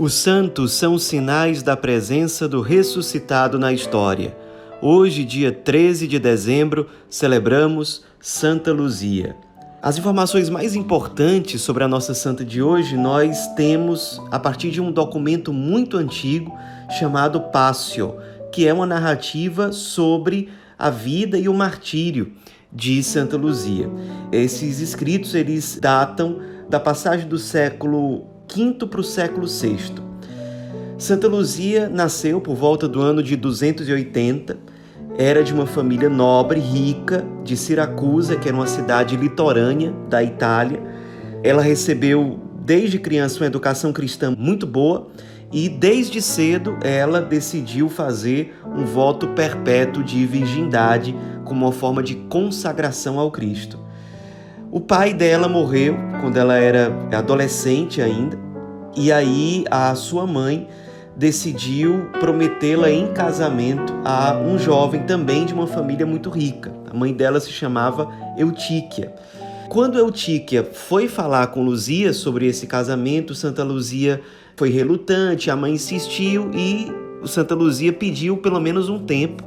Os santos são sinais da presença do ressuscitado na história. Hoje, dia 13 de dezembro, celebramos Santa Luzia. As informações mais importantes sobre a nossa santa de hoje nós temos a partir de um documento muito antigo chamado Passio, que é uma narrativa sobre a vida e o martírio de Santa Luzia. Esses escritos eles datam da passagem do século V para o século VI. Santa Luzia nasceu por volta do ano de 280. Era de uma família nobre, rica, de Siracusa, que era uma cidade litorânea da Itália. Ela recebeu desde criança uma educação cristã muito boa e desde cedo ela decidiu fazer um voto perpétuo de virgindade como uma forma de consagração ao Cristo. O pai dela morreu quando ela era adolescente ainda, e aí a sua mãe decidiu prometê-la em casamento a um jovem também de uma família muito rica. A mãe dela se chamava Eutíquia. Quando Eutíquia foi falar com Luzia sobre esse casamento, Santa Luzia foi relutante, a mãe insistiu e Santa Luzia pediu pelo menos um tempo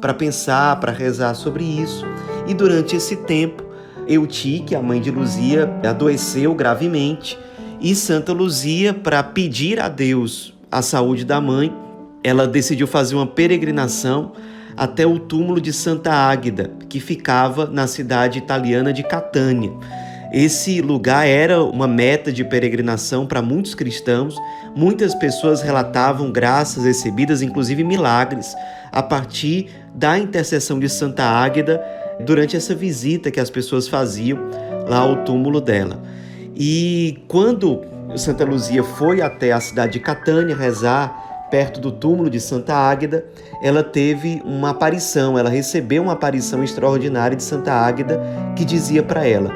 para pensar, para rezar sobre isso. E durante esse tempo, Eutique, a mãe de Luzia, adoeceu gravemente e Santa Luzia, para pedir a Deus a saúde da mãe, ela decidiu fazer uma peregrinação até o túmulo de Santa Águida, que ficava na cidade italiana de Catânia. Esse lugar era uma meta de peregrinação para muitos cristãos. Muitas pessoas relatavam graças recebidas, inclusive milagres, a partir da intercessão de Santa Águeda durante essa visita que as pessoas faziam lá ao túmulo dela. E quando Santa Luzia foi até a cidade de Catânia rezar perto do túmulo de Santa Águeda, ela teve uma aparição, ela recebeu uma aparição extraordinária de Santa Águeda que dizia para ela: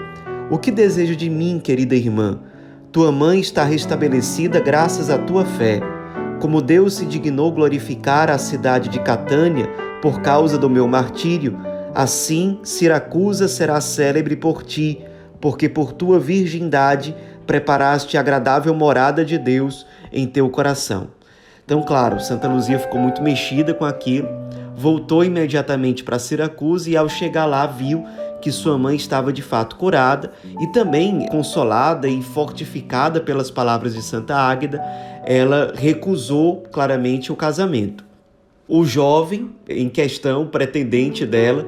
O que desejo de mim, querida irmã? Tua mãe está restabelecida graças à tua fé. Como Deus se dignou glorificar a cidade de Catânia por causa do meu martírio, assim Siracusa será célebre por ti, porque por tua virgindade preparaste a agradável morada de Deus em teu coração. Então, claro, Santa Luzia ficou muito mexida com aquilo, voltou imediatamente para Siracusa e, ao chegar lá, viu que sua mãe estava de fato curada e também consolada e fortificada pelas palavras de Santa Águeda, ela recusou claramente o casamento. O jovem em questão, pretendente dela,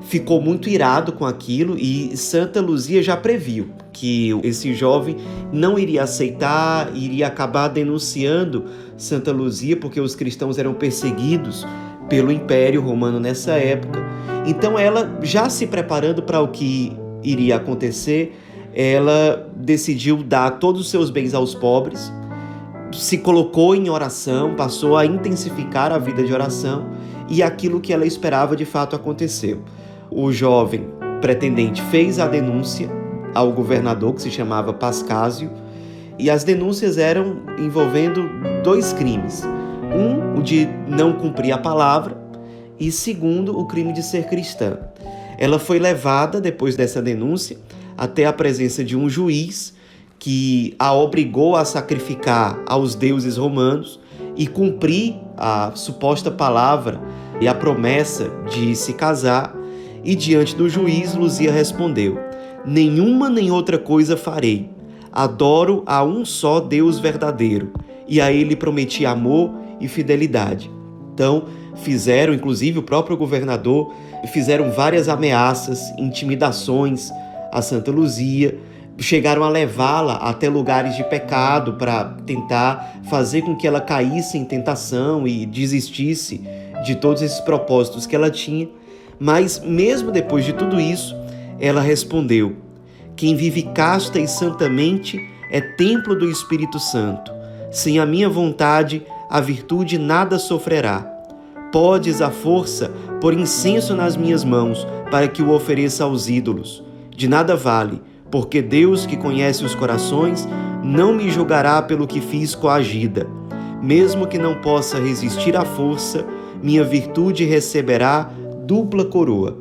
ficou muito irado com aquilo e Santa Luzia já previu que esse jovem não iria aceitar, iria acabar denunciando Santa Luzia porque os cristãos eram perseguidos pelo Império Romano nessa época. Então ela já se preparando para o que iria acontecer, ela decidiu dar todos os seus bens aos pobres, se colocou em oração, passou a intensificar a vida de oração e aquilo que ela esperava de fato aconteceu o jovem pretendente fez a denúncia ao governador, que se chamava Pascásio, e as denúncias eram envolvendo dois crimes. Um, o de não cumprir a palavra, e segundo, o crime de ser cristã. Ela foi levada, depois dessa denúncia, até a presença de um juiz que a obrigou a sacrificar aos deuses romanos e cumprir a suposta palavra e a promessa de se casar e diante do juiz, Luzia respondeu: Nenhuma nem outra coisa farei. Adoro a um só Deus verdadeiro, e a ele prometi amor e fidelidade. Então, fizeram, inclusive o próprio governador, fizeram várias ameaças, intimidações a Santa Luzia, chegaram a levá-la até lugares de pecado para tentar fazer com que ela caísse em tentação e desistisse de todos esses propósitos que ela tinha. Mas, mesmo depois de tudo isso, ela respondeu: Quem vive casta e santamente é templo do Espírito Santo. Sem a minha vontade, a virtude nada sofrerá. Podes, a força, pôr incenso nas minhas mãos, para que o ofereça aos ídolos. De nada vale, porque Deus, que conhece os corações, não me julgará pelo que fiz coagida. Mesmo que não possa resistir à força, minha virtude receberá dupla coroa.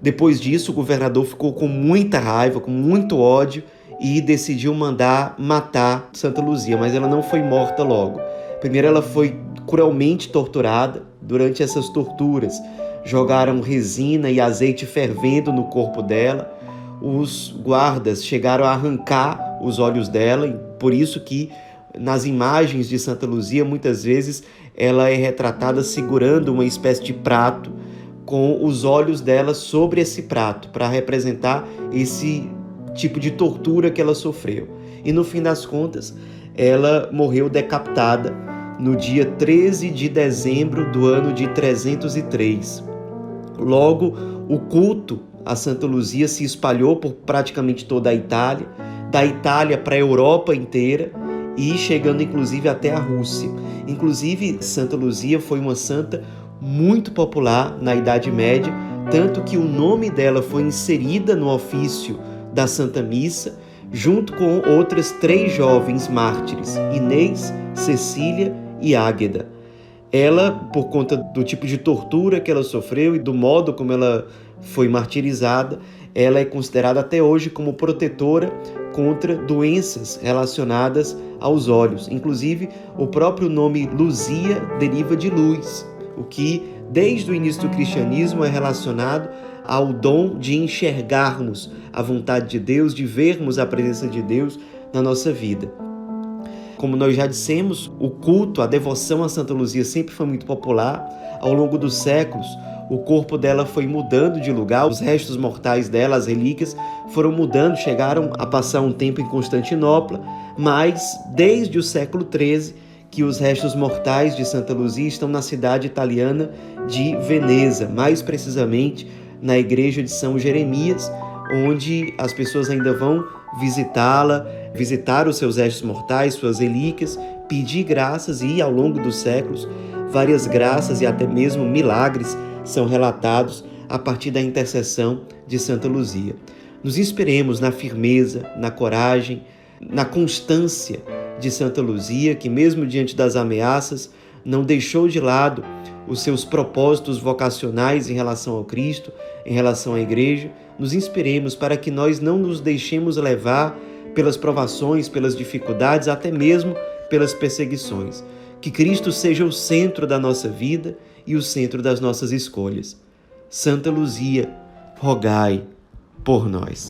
Depois disso, o governador ficou com muita raiva, com muito ódio e decidiu mandar matar Santa Luzia, mas ela não foi morta logo. Primeiro, ela foi cruelmente torturada. Durante essas torturas, jogaram resina e azeite fervendo no corpo dela. Os guardas chegaram a arrancar os olhos dela, e por isso que nas imagens de Santa Luzia, muitas vezes ela é retratada segurando uma espécie de prato com os olhos dela sobre esse prato, para representar esse tipo de tortura que ela sofreu. E no fim das contas, ela morreu decapitada no dia 13 de dezembro do ano de 303. Logo, o culto a Santa Luzia se espalhou por praticamente toda a Itália, da Itália para a Europa inteira e chegando inclusive até a Rússia. Inclusive, Santa Luzia foi uma santa muito popular na Idade Média, tanto que o nome dela foi inserida no ofício da Santa Missa, junto com outras três jovens mártires, Inês, Cecília e Águeda. Ela, por conta do tipo de tortura que ela sofreu e do modo como ela foi martirizada, ela é considerada até hoje como protetora contra doenças relacionadas aos olhos. Inclusive, o próprio nome Luzia deriva de luz, o que desde o início do cristianismo é relacionado ao dom de enxergarmos a vontade de Deus, de vermos a presença de Deus na nossa vida. Como nós já dissemos, o culto, a devoção a Santa Luzia sempre foi muito popular. Ao longo dos séculos, o corpo dela foi mudando de lugar, os restos mortais dela, as relíquias, foram mudando, chegaram a passar um tempo em Constantinopla, mas desde o século XIII que os restos mortais de Santa Luzia estão na cidade italiana de Veneza, mais precisamente na igreja de São Jeremias, onde as pessoas ainda vão visitá-la, visitar os seus restos mortais, suas relíquias, pedir graças e, ao longo dos séculos, várias graças e até mesmo milagres são relatados a partir da intercessão de Santa Luzia. Nos inspiremos na firmeza, na coragem, na constância de Santa Luzia, que, mesmo diante das ameaças, não deixou de lado os seus propósitos vocacionais em relação ao Cristo, em relação à Igreja. Nos inspiremos para que nós não nos deixemos levar pelas provações, pelas dificuldades, até mesmo pelas perseguições. Que Cristo seja o centro da nossa vida e o centro das nossas escolhas. Santa Luzia, rogai por nós.